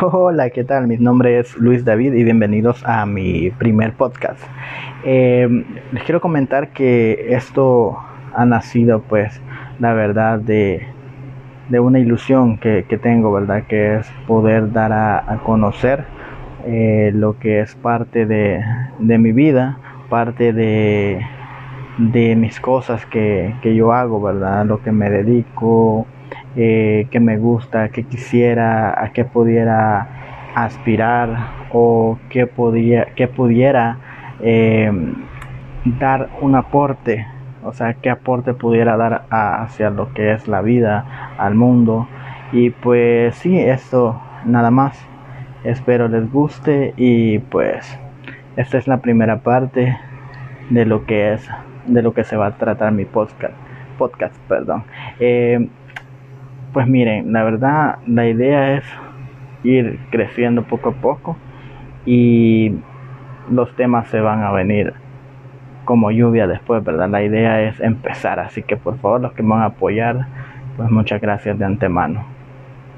Hola, ¿qué tal? Mi nombre es Luis David y bienvenidos a mi primer podcast. Eh, les quiero comentar que esto ha nacido, pues, la verdad, de, de una ilusión que, que, tengo, ¿verdad? Que es poder dar a, a conocer eh, lo que es parte de, de mi vida, parte de, de mis cosas que, que yo hago, ¿verdad? Lo que me dedico eh, que me gusta, que quisiera, a qué pudiera aspirar o que, podía, pudiera eh, dar un aporte, o sea, qué aporte pudiera dar hacia lo que es la vida, al mundo. Y pues sí, esto nada más. Espero les guste y pues esta es la primera parte de lo que es de lo que se va a tratar mi podcast podcast perdón eh, pues miren, la verdad la idea es ir creciendo poco a poco y los temas se van a venir como lluvia después, ¿verdad? La idea es empezar, así que por favor los que me van a apoyar, pues muchas gracias de antemano.